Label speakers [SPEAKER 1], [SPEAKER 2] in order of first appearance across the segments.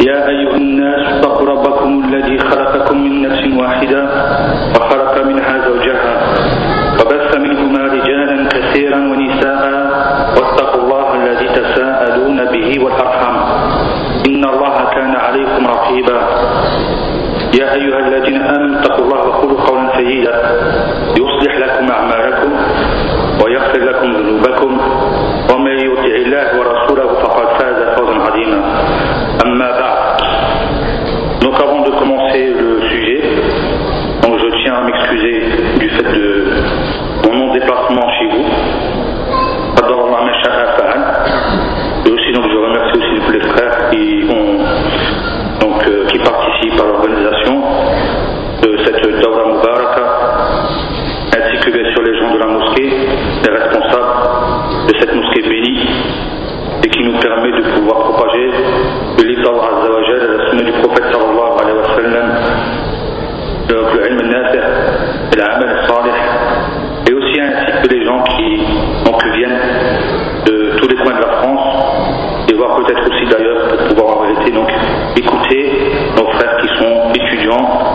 [SPEAKER 1] يا أيها الناس اتقوا ربكم الذي خلقكم من نفس واحدة وخلق منها زوجها وبث منهما رجالا كثيرا ونساء واتقوا الله الذي تساءلون به والأرحم إن الله كان عليكم رقيبا. yo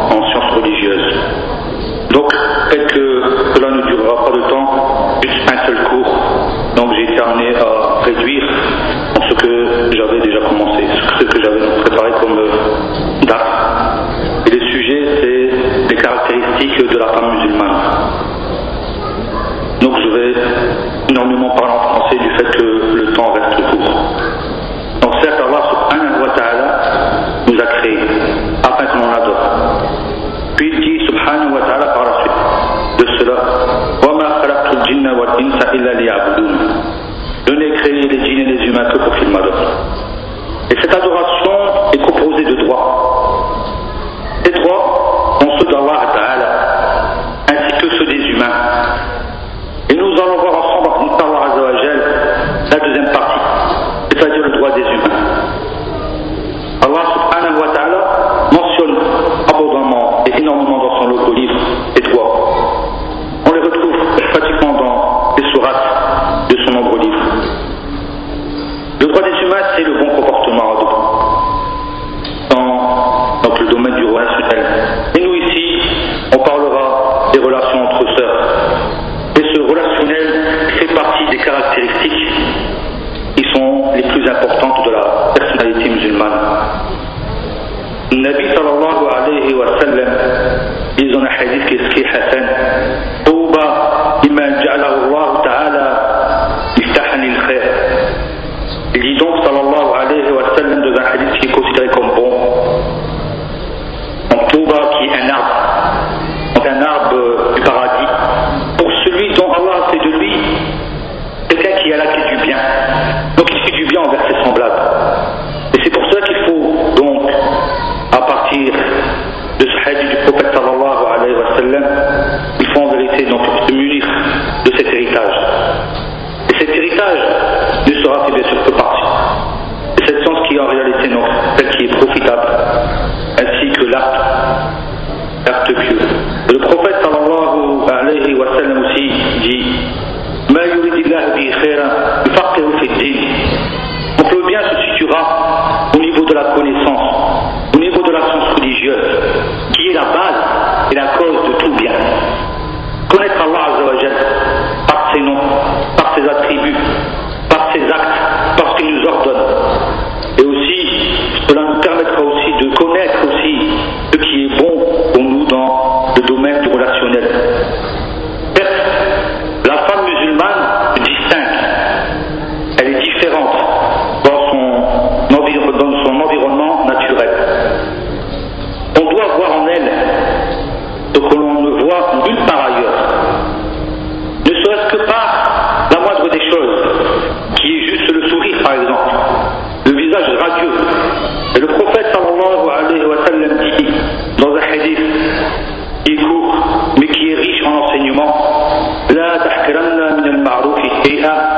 [SPEAKER 1] have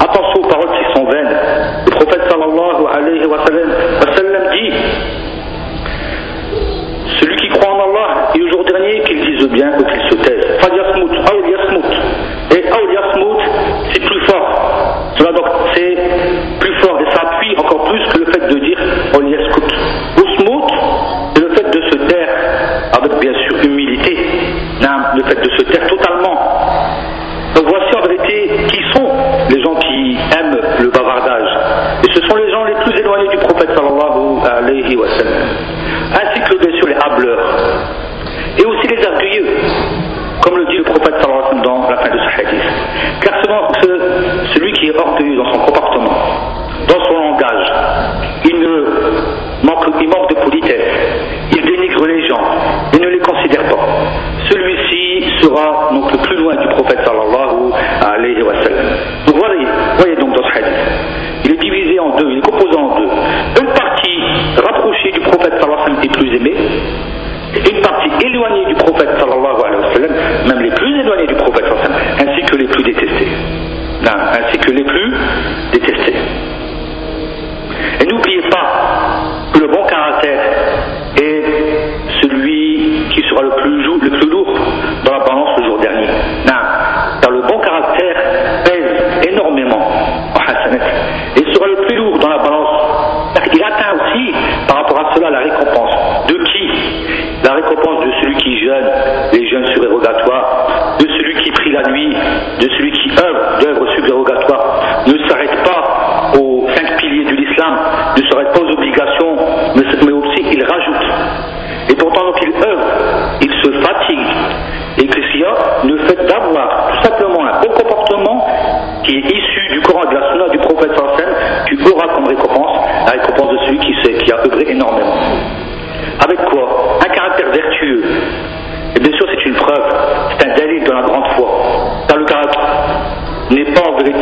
[SPEAKER 1] Attention aux paroles qui sont vaines. Le prophète sallallahu alayhi wa sallam, dit Celui qui croit en Allah et au jour dernier, qu'il dise bien ou qu'il ainsi que bien sûr les hableurs, et aussi les orgueilleux, comme le dit le prophète sallallahu dans la fin de ce hadith. Car ce, celui qui est orgueilleux dans son comportement, dans son langage, il manque, il manque de politesse, il dénigre les gens, il ne les considère pas. Celui-ci sera donc le plus loin du prophète sallallahu alayhi éloignés du prophète sallallahu alayhi wa sallam, même les plus éloignés du prophète sallallahu alayhi wa sallam, ainsi que les plus détestés. Non, ainsi que les plus détestés. Et n'oubliez pas ne s'arrête pas aux cinq piliers de l'islam, ne s'arrête pas aux obligations, mais aussi il rajoute. Et pourtant, quand il œuvre, il se fatigue. Et que s'il y a le fait d'avoir tout simplement un bon comportement qui est issu du Coran de la Sunna du prophète Sassène, tu auras comme récompense la récompense de celui qui, sait, qui a œuvré énormément. Avec quoi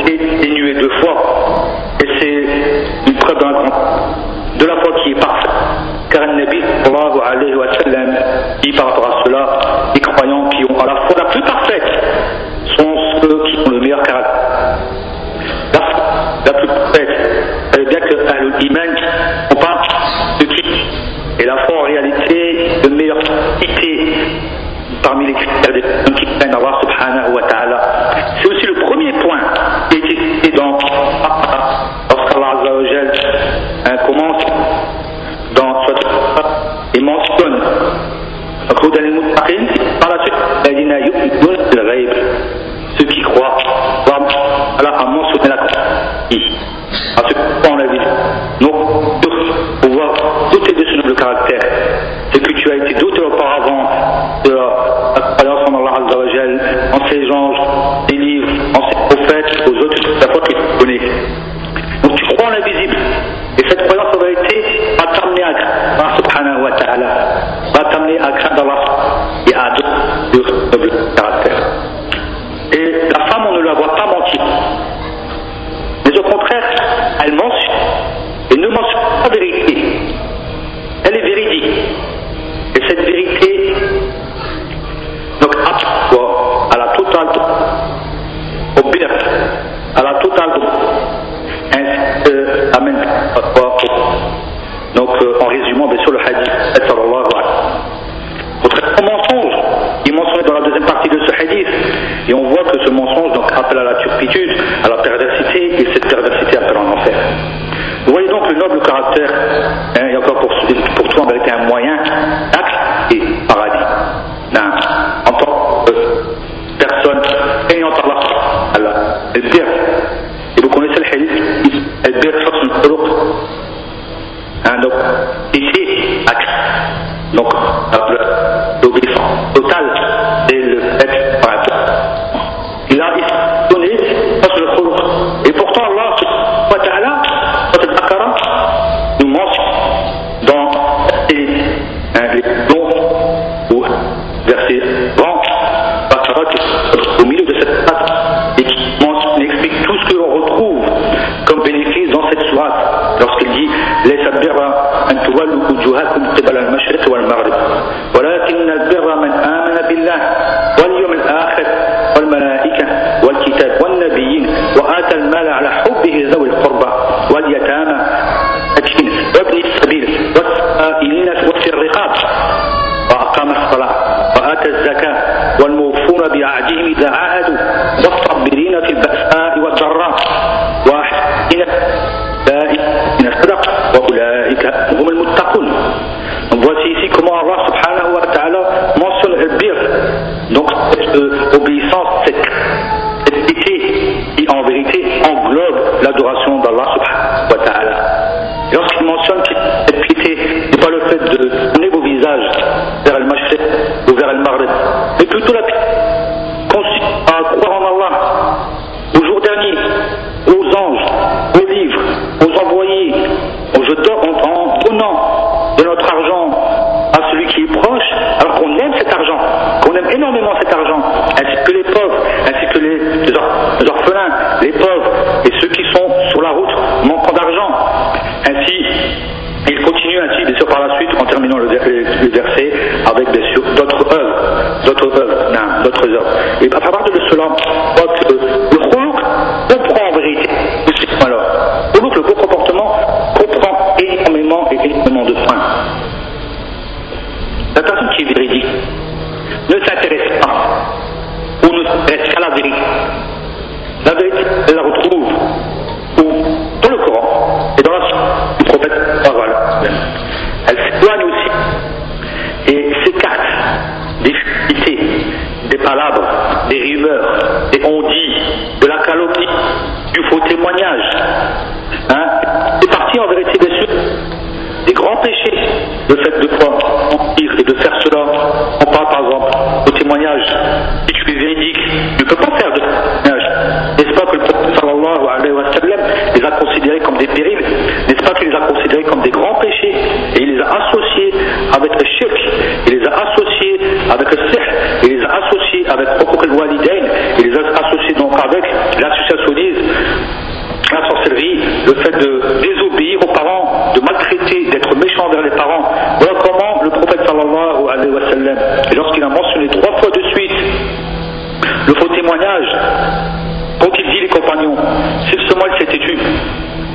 [SPEAKER 1] est dénué de foi. Et c'est une preuve de la foi qui est parfaite. Car le Nabi alayhi wa sallam, dit par rapport à cela, les croyants qui ont à la foi la plus parfaite sont ceux qui ont le meilleur caractère. La foi la plus parfaite, elle bien que l'iman, on parle de qui Et la foi en réalité, de meilleure qualité parmi les critères des sur le hadith. Autre mensonge, il mentionne dans la deuxième partie de ce hadith, et on voit que ce mensonge donc, appelle à la turpitude, à la perversité, et cette perversité appelle en enfer. Vous voyez donc le noble caractère le verset avec bien sûr d'autres œuvres, d'autres œuvres, d'autres œuvres. Et à partir de cela, euh, de désobéir aux parents, de maltraiter, d'être méchant envers les parents. Voilà comment le prophète sallallahu alayhi wa sallam, lorsqu'il a mentionné trois fois de suite le faux témoignage, quand il dit les compagnons, si seulement il s'était tu,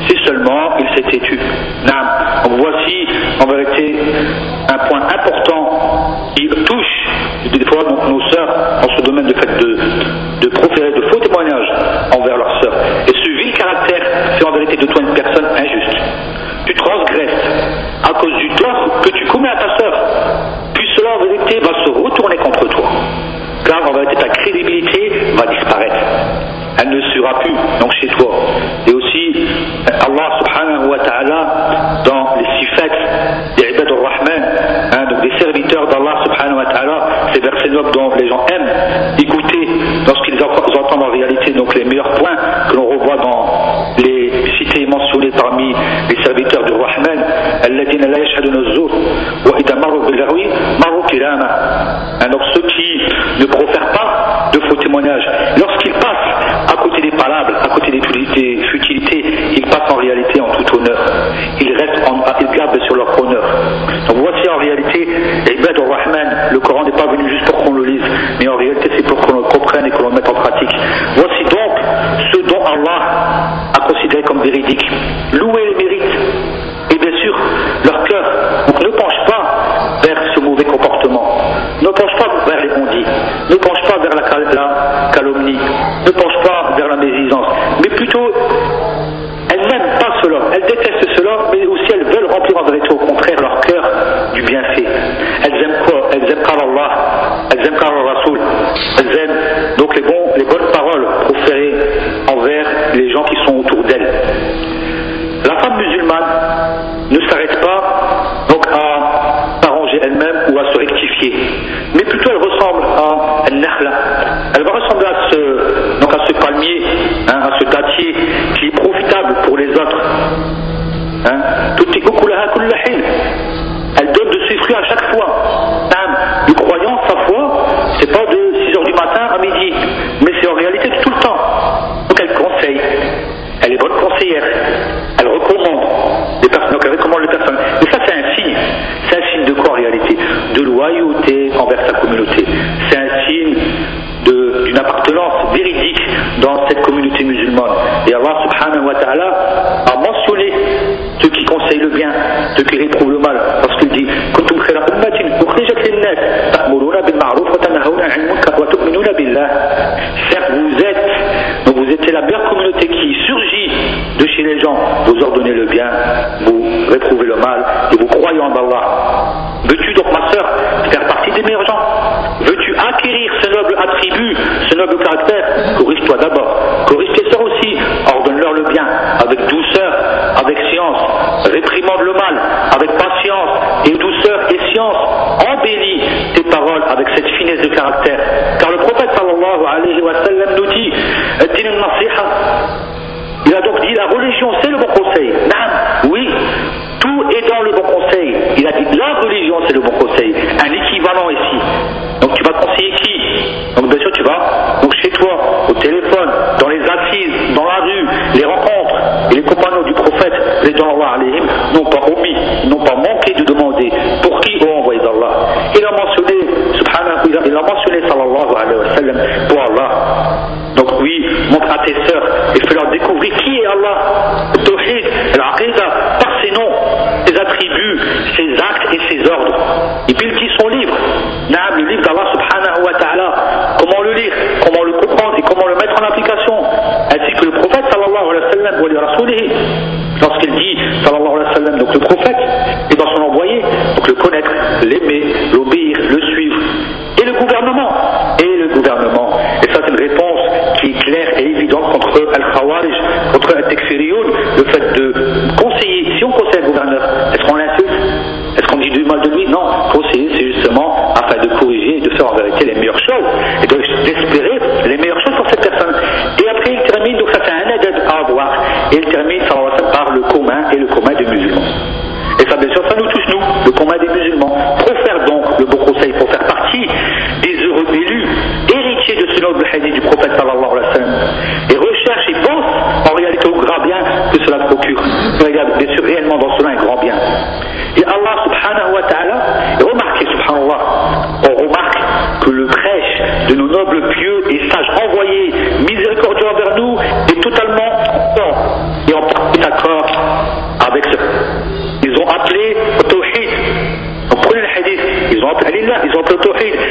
[SPEAKER 1] si seulement il s'était tu. Non. Voici en vérité un point important qui touche des fois nos sœurs dans ce domaine de fait de, de proférer donc les, bonnes paroles proférées envers les gens qui sont autour d'elle. La femme musulmane ne s'arrête pas donc à s'arranger elle-même ou à se rectifier, mais plutôt elle ressemble à Nahla. Elle va ressembler à ce, donc à ce palmier, hein, à ce dattier qui est profitable pour les autres. Hein. Elle donne de ses fruits à chaque envers sa communauté. C'est un signe d'une appartenance véridique dans cette communauté musulmane. Et Allah subhanahu wa ta'ala a mentionné ceux qui conseillent le bien, ceux qui réprouvent le mal, parce qu'il dit Certes, vous êtes, vous la meilleure communauté qui surgit de chez les gens. Vous ordonnez le bien, vous réprouvez le mal et vous croyez en Allah. Veux-tu donc Toi d'abord. Corrige tes soeurs aussi. Ordonne-leur le bien, avec douceur, avec science. Réprimande le mal, avec patience, et douceur et science. Embellis tes paroles avec cette finesse de caractère. Car le prophète sallallahu alayhi wa sallam nous dit Il a donc dit la religion, c'est le bon conseil. oui, tout est dans le bon conseil. Il a dit وسلم ولرسوله lorsqu'il dit sallallahu alayhi wa sallam donc le prophète موقع توحید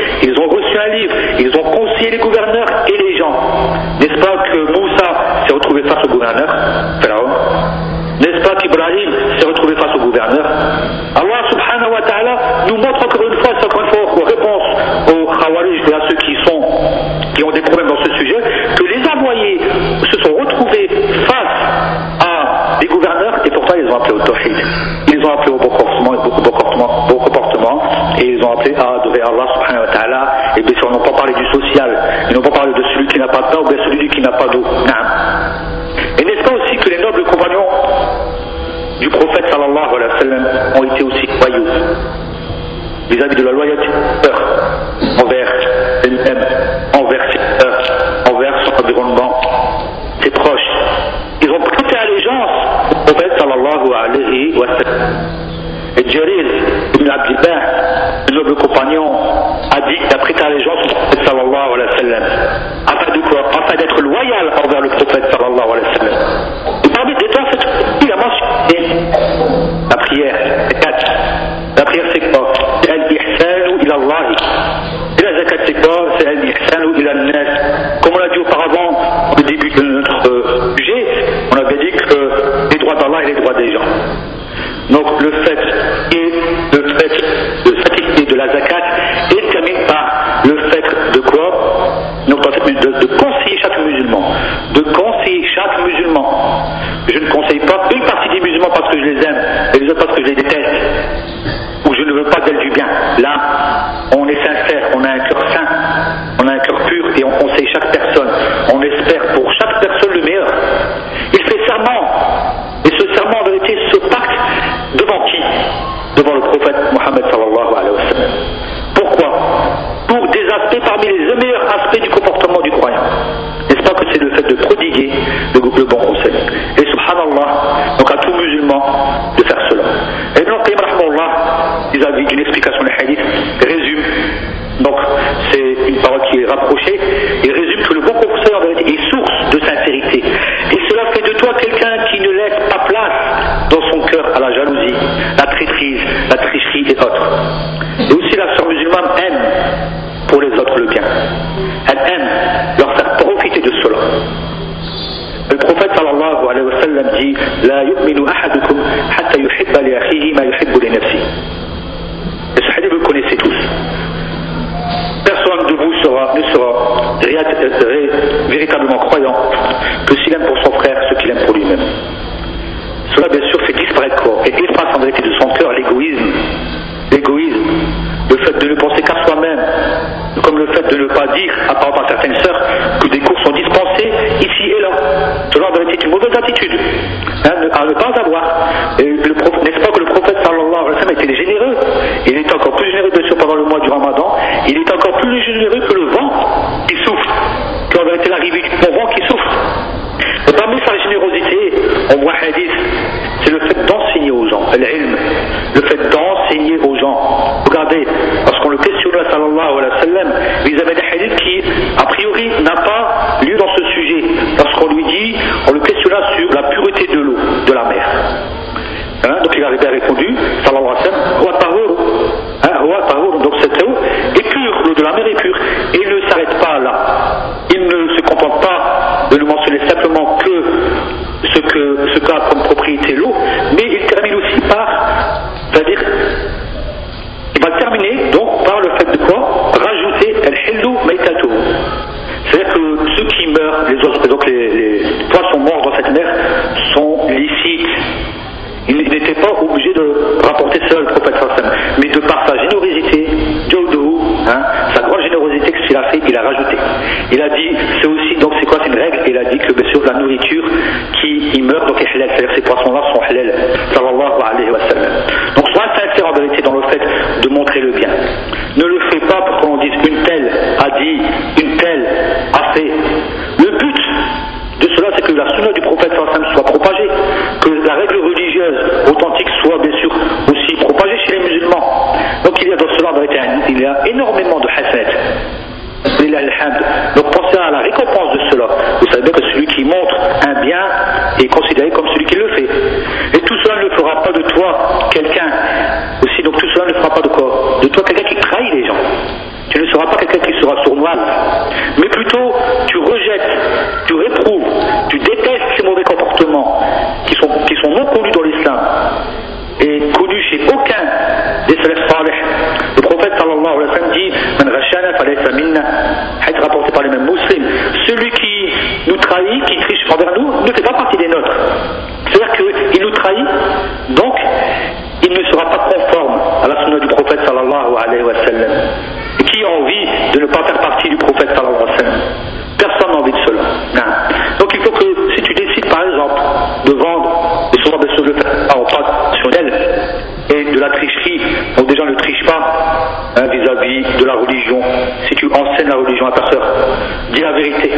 [SPEAKER 1] Hein. Et n'est-ce pas aussi que les nobles compagnons du prophète sallallahu alayhi wa sallam ont été aussi croyants vis-à-vis de la loi لا يؤمن أحد debería qui y meurt, donc est halal. C'est-à-dire ces poissons-là sont halal. Sallallahu alayhi wa sallam. Donc sois sincère en vérité dans le fait de montrer le bien. Ne le fais pas pour qu'on dise une telle a dit, une telle a fait. Le but de cela, c'est que la sunna du prophète sallam soit propagée, que la règle religieuse authentique soit bien sûr aussi propagée chez les musulmans. Donc il y a dans cela en vérité, il y a énormément de hasad. Donc pensez à la récompense de cela. Vous savez que celui qui mange un bien est considéré comme celui qui le fait. Et tout cela ne fera pas de toi quelqu'un aussi, donc tout cela ne fera pas de quoi De toi quelqu'un qui trahit les gens. Tu ne seras pas quelqu'un qui sera sournois, mais plutôt tu rejettes, tu réprouves, tu détestes ces mauvais comportements qui sont, qui sont non connus dans l'islam et connus chez aucun des salafs salih. Le prophète sallallahu alayhi wa sallam dit Man rachana falaysa minna, rapporté par les mêmes musulmans. Celui qui nous trahit, qui envers nous, ne pas partie des nôtres. C'est-à-dire qu'il nous trahit, donc il ne sera pas conforme à la sunna du prophète sallallahu alayhi wa sallam. Et qui a envie de ne pas faire partie du prophète sallallahu alayhi wa sallam Personne n'a envie de cela. Non. Donc il faut que si tu décides par exemple de vendre, et souvent bien sûr le faire en traditionnel, et de la tricherie, donc déjà ne triche pas hein, vis-à-vis de la religion. Si tu enseignes la religion à ta soeur, dis la vérité.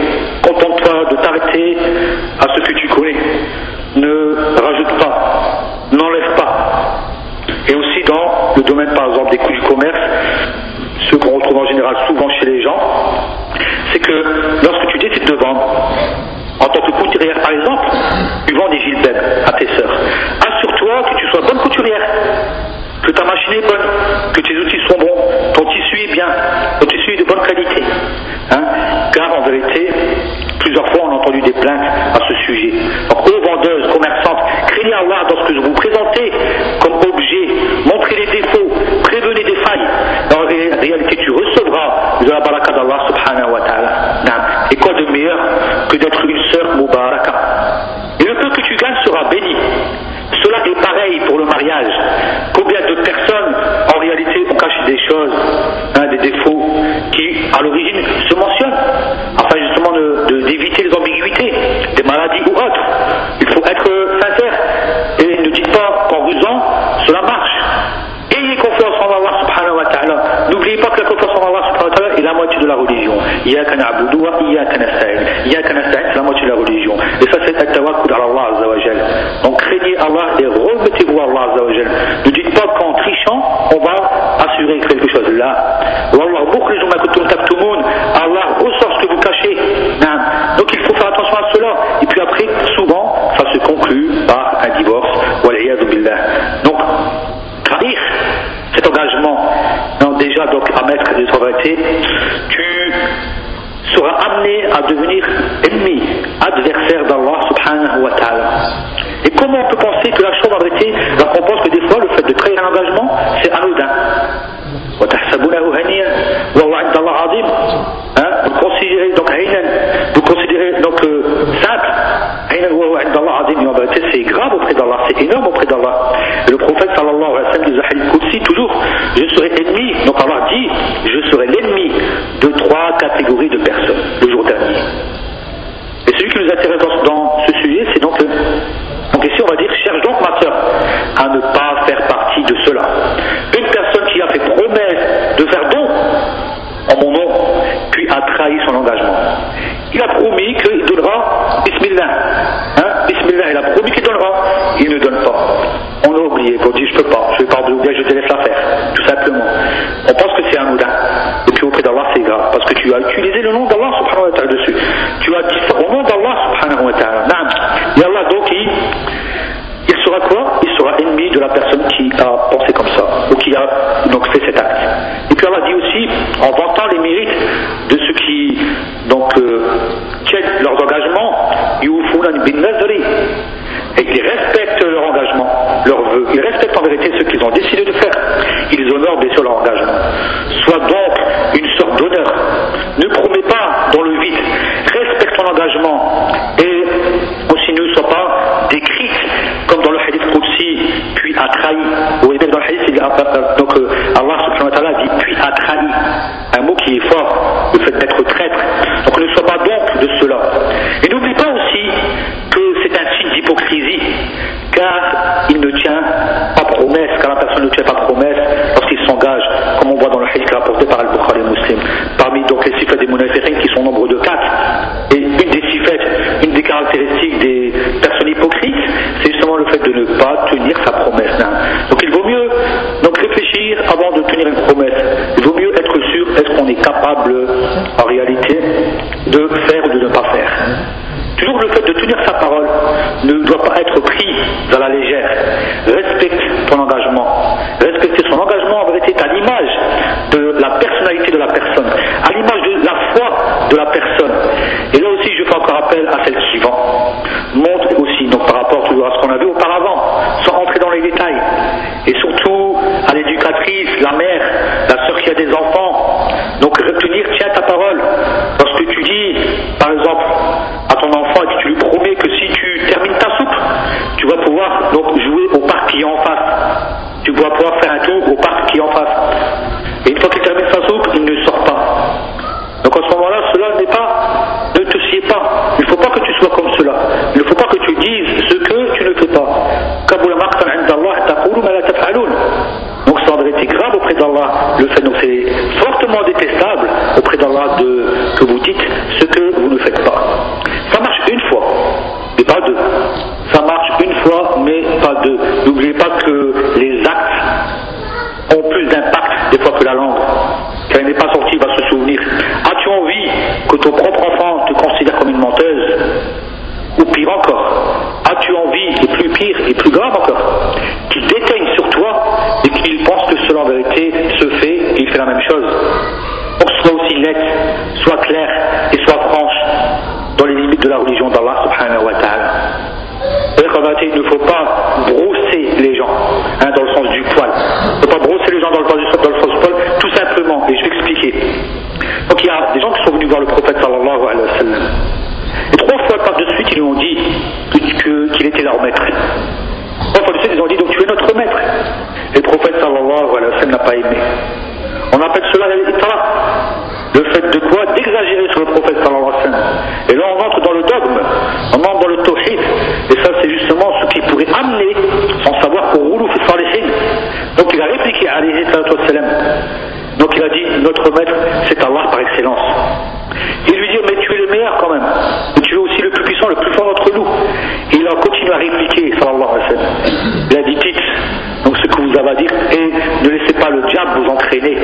[SPEAKER 1] Contente-toi de t'arrêter à ce que tu connais. Ne rajoute pas, n'enlève pas. Et aussi dans le domaine par exemple des coûts du commerce, ce qu'on retrouve en général souvent chez les gens, c'est que lorsque tu décides de vendre, en tant que couturière par exemple, tu vends des gilbert à tes sœurs. Assure-toi que tu sois bonne couturière, que ta machine est bonne, que tes outils sont bien, ton tissu de bonne qualité. Hein Car en vérité, plusieurs fois on a entendu des plaintes à ce sujet. Donc aux vendeuses, commerçantes, craignez Allah dans ce que vous présentez comme objet, montrez les défauts, prévenez des failles. En réalité, tu recevras de la baraka d'Allah. Et quoi de meilleur que d'être une Iyaka na'budu wa iyaka nasta'in. Iyaka nasta'in, c'est la moitié de la religion. Et ça, c'est at-tawakkul à Allah. Donc craignez Allah et remettez-vous à Allah azza. Ne dites pas qu'en trichant, on va assurer quelque chose là. Wallah mukhrijum ma kuntum taktumun. Allah ressort ce que vous cachez. Donc il faut faire attention à cela. Et puis après, souvent, ça se conclut par un divorce. Wal billah. Donc, trahir cet engagement, non, déjà donc à mettre des tu à devenir ennemi, adversaire d'Allah subhanahu wa ta'ala. Et comment on peut penser que la chose en vérité, alors qu'on pense que des fois le fait de trahir un engagement, c'est anodin. Hein? Vous considérez donc vous considérez donc euh, simple, c'est grave auprès d'Allah, c'est énorme auprès d'Allah. Le prophète sallallahu alayhi wa sallam disait toujours, je serai ennemi, donc Allah dit, je serai l'ennemi de trois catégories de personnes donc euh, Allah subhanahu wa ta'ala dit puis a trahi. Un mot qui est fort, le fait d'être pouvoir faire un tour au parc qui est en face. Et une fois qu'il termine sa soupe, il ne sort pas. Donc à ce moment-là, cela n'est pas, ne te sied pas. Il ne faut pas que tu sois comme cela. Il ne faut pas que tu dises ce que tu ne fais pas. Donc ça aurait été grave auprès d'Allah. Le fait, donc c'est fortement détestable auprès d'Allah de, que vous dites ce que vous ne faites pas. Ça marche une fois, mais pas deux. Ça marche une fois, mais pas deux. N'oubliez pas que les plus grave encore, qu'il déteigne sur toi et qu'il pense que cela en vérité se fait et il fait la même chose Pour que soit aussi net, soit clair et soit franche dans les limites de la religion d'Allah subhanahu wa ta'ala. En vérité, il ne faut pas brosser les gens hein, dans le sens du poil. Il ne faut pas brosser les gens dans le, sens du, dans le sens du poil, tout simplement, et je vais expliquer. Donc il y a des gens qui sont venus voir le prophète sallallahu alayhi wa sallam. Et trois fois par de suite, ils lui ont dit qu'il était leur maître. Ils ont dit donc tu es notre maître. Et le prophète sallallahu alayhi wa sallam n'a pas aimé. On appelle cela l'itra. Le fait de quoi? D'exagérer sur le prophète sallallahu alayhi wa sallam. Et là, on entre dans le dogme, on entre dans le tawhid. Et ça, c'est justement ce qui pourrait amener, sans savoir, au fi salihin. Donc il a répliqué à alayhi sallam. Donc il a dit, notre maître, c'est Allah par excellence. Il lui dit, mais tu es le meilleur quand même. Mais tu es aussi le plus puissant, le plus fort d'entre nous. Et il a continué à répliquer, sallallahu alayhi wa sallam. Donc ce que vous avez à dire, et ne laissez pas le diable vous entraîner.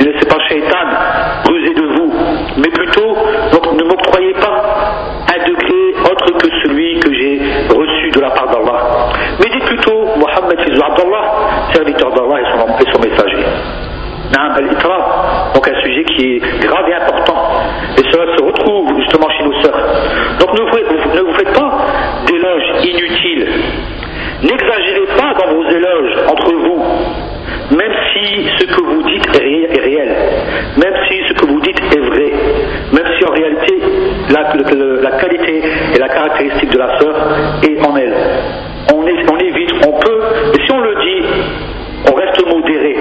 [SPEAKER 1] Ne laissez pas Shaitan ruser de vous. Mais plutôt, donc ne m'octroyez pas un degré autre que celui que j'ai reçu de la part d'Allah. Mais dites plutôt, Mohammed Fizou Abdallah, serviteur d'Allah et son, et son messager. Donc un sujet qui est grave et important. Et cela se retrouve justement chez nos sœurs. Donc ne vous, ne vous faites pas d'éloges inutiles. Dans vos éloges entre vous, même si ce que vous dites est réel, même si ce que vous dites est vrai, même si en réalité la, la qualité et la caractéristique de la sœur est en elle. On, est, on évite, on peut, et si on le dit, on reste modéré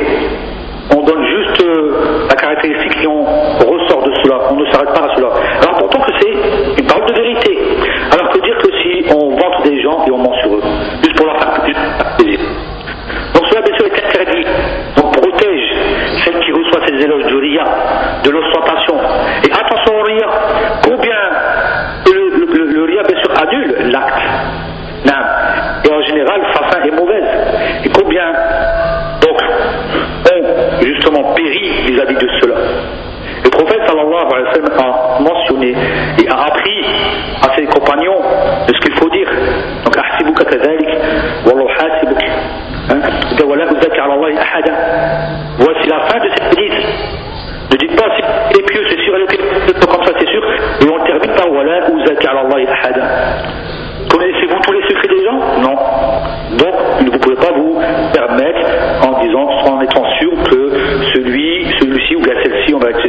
[SPEAKER 1] on donne juste euh, la caractéristique et on ressort de cela, on ne s'arrête pas à cela. Alors pourtant que c'est une parole de vérité. Alors que dire que si on vante des gens et on ment sur eux, juste pour leur faire plaisir. Donc cela bien sûr est interdit. Donc protège celle qui reçoit ces éloges du ria, de l'ostentation. Et attention au ria, combien le, le, le, le ria bien sûr annule l'acte. Et en général, sa fin est mauvaise. Et combien donc ont justement péri vis-à-vis de cela. Le prophète sallallahu alayhi wa sallam a mentionné et a appris à ses compagnons de ce qu'il faut dire. Donc, ahsibuka kadhalik, wallahu hasibuk. Voici la fin de cette hadith. Ne dites pas c'est pieux, c'est sûr, elle est comme ça, c'est sûr. Et on termine par wala. Connaissez-vous tous les secrets des gens? Non. Donc, vous ne pouvez pas vous permettre en disant, en étant sûr que celui, celui-ci ou celle-ci, on va être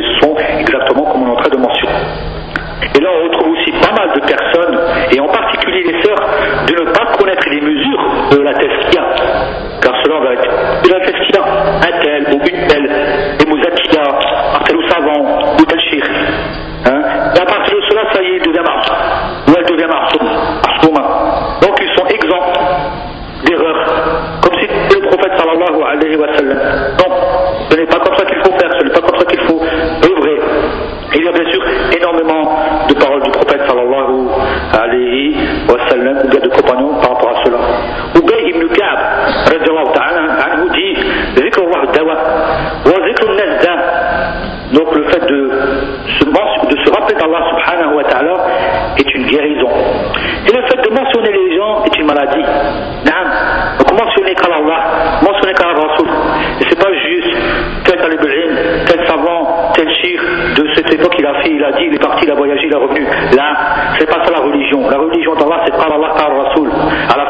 [SPEAKER 1] C'est pas ça la religion. La religion d'Allah, c'est par Allah, par Rasoul. La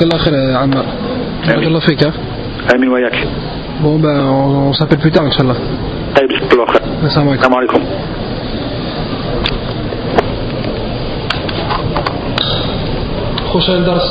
[SPEAKER 2] جزاك الله خير يا عمار. بارك الله فيك
[SPEAKER 1] امين
[SPEAKER 2] وياك. بون بون سابيل بلو ان شاء الله
[SPEAKER 1] طيب جزاك الله خير
[SPEAKER 2] السلام عليكم.
[SPEAKER 1] السلام عليكم.
[SPEAKER 2] خوش الدرس